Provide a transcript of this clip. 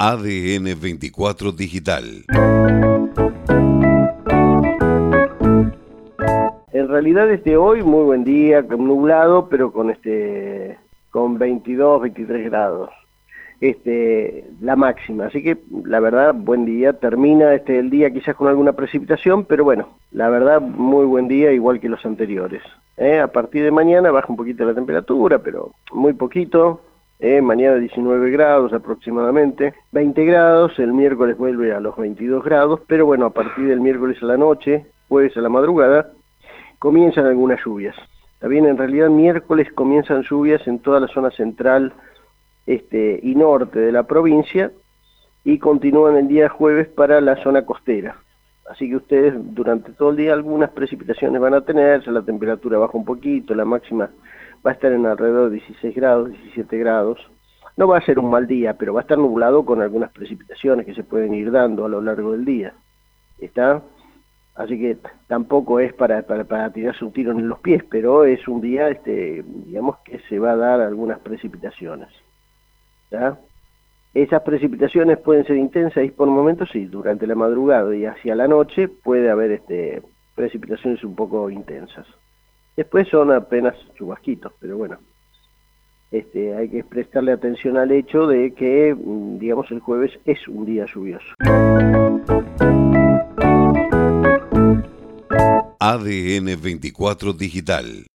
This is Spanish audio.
ADN 24 Digital. En realidad este hoy muy buen día, nublado, pero con este con 22, 23 grados. Este, la máxima, así que la verdad buen día, termina este el día quizás con alguna precipitación, pero bueno, la verdad muy buen día igual que los anteriores. ¿eh? A partir de mañana baja un poquito la temperatura, pero muy poquito, ¿eh? mañana 19 grados aproximadamente, 20 grados, el miércoles vuelve a los 22 grados, pero bueno, a partir del miércoles a la noche, jueves a la madrugada, comienzan algunas lluvias. También en realidad miércoles comienzan lluvias en toda la zona central este, y norte de la provincia y continúan el día jueves para la zona costera. Así que ustedes durante todo el día algunas precipitaciones van a tener, la temperatura baja un poquito, la máxima va a estar en alrededor de 16 grados, 17 grados. No va a ser un mal día, pero va a estar nublado con algunas precipitaciones que se pueden ir dando a lo largo del día. ¿Está? Así que tampoco es para, tirarse un tiro en los pies, pero es un día, este, digamos, que se va a dar algunas precipitaciones. Esas precipitaciones pueden ser intensas y por momentos sí, durante la madrugada y hacia la noche puede haber este, precipitaciones un poco intensas. Después son apenas chubasquitos, pero bueno, este, hay que prestarle atención al hecho de que, mm, digamos, el jueves es un día lluvioso. ADN 24 Digital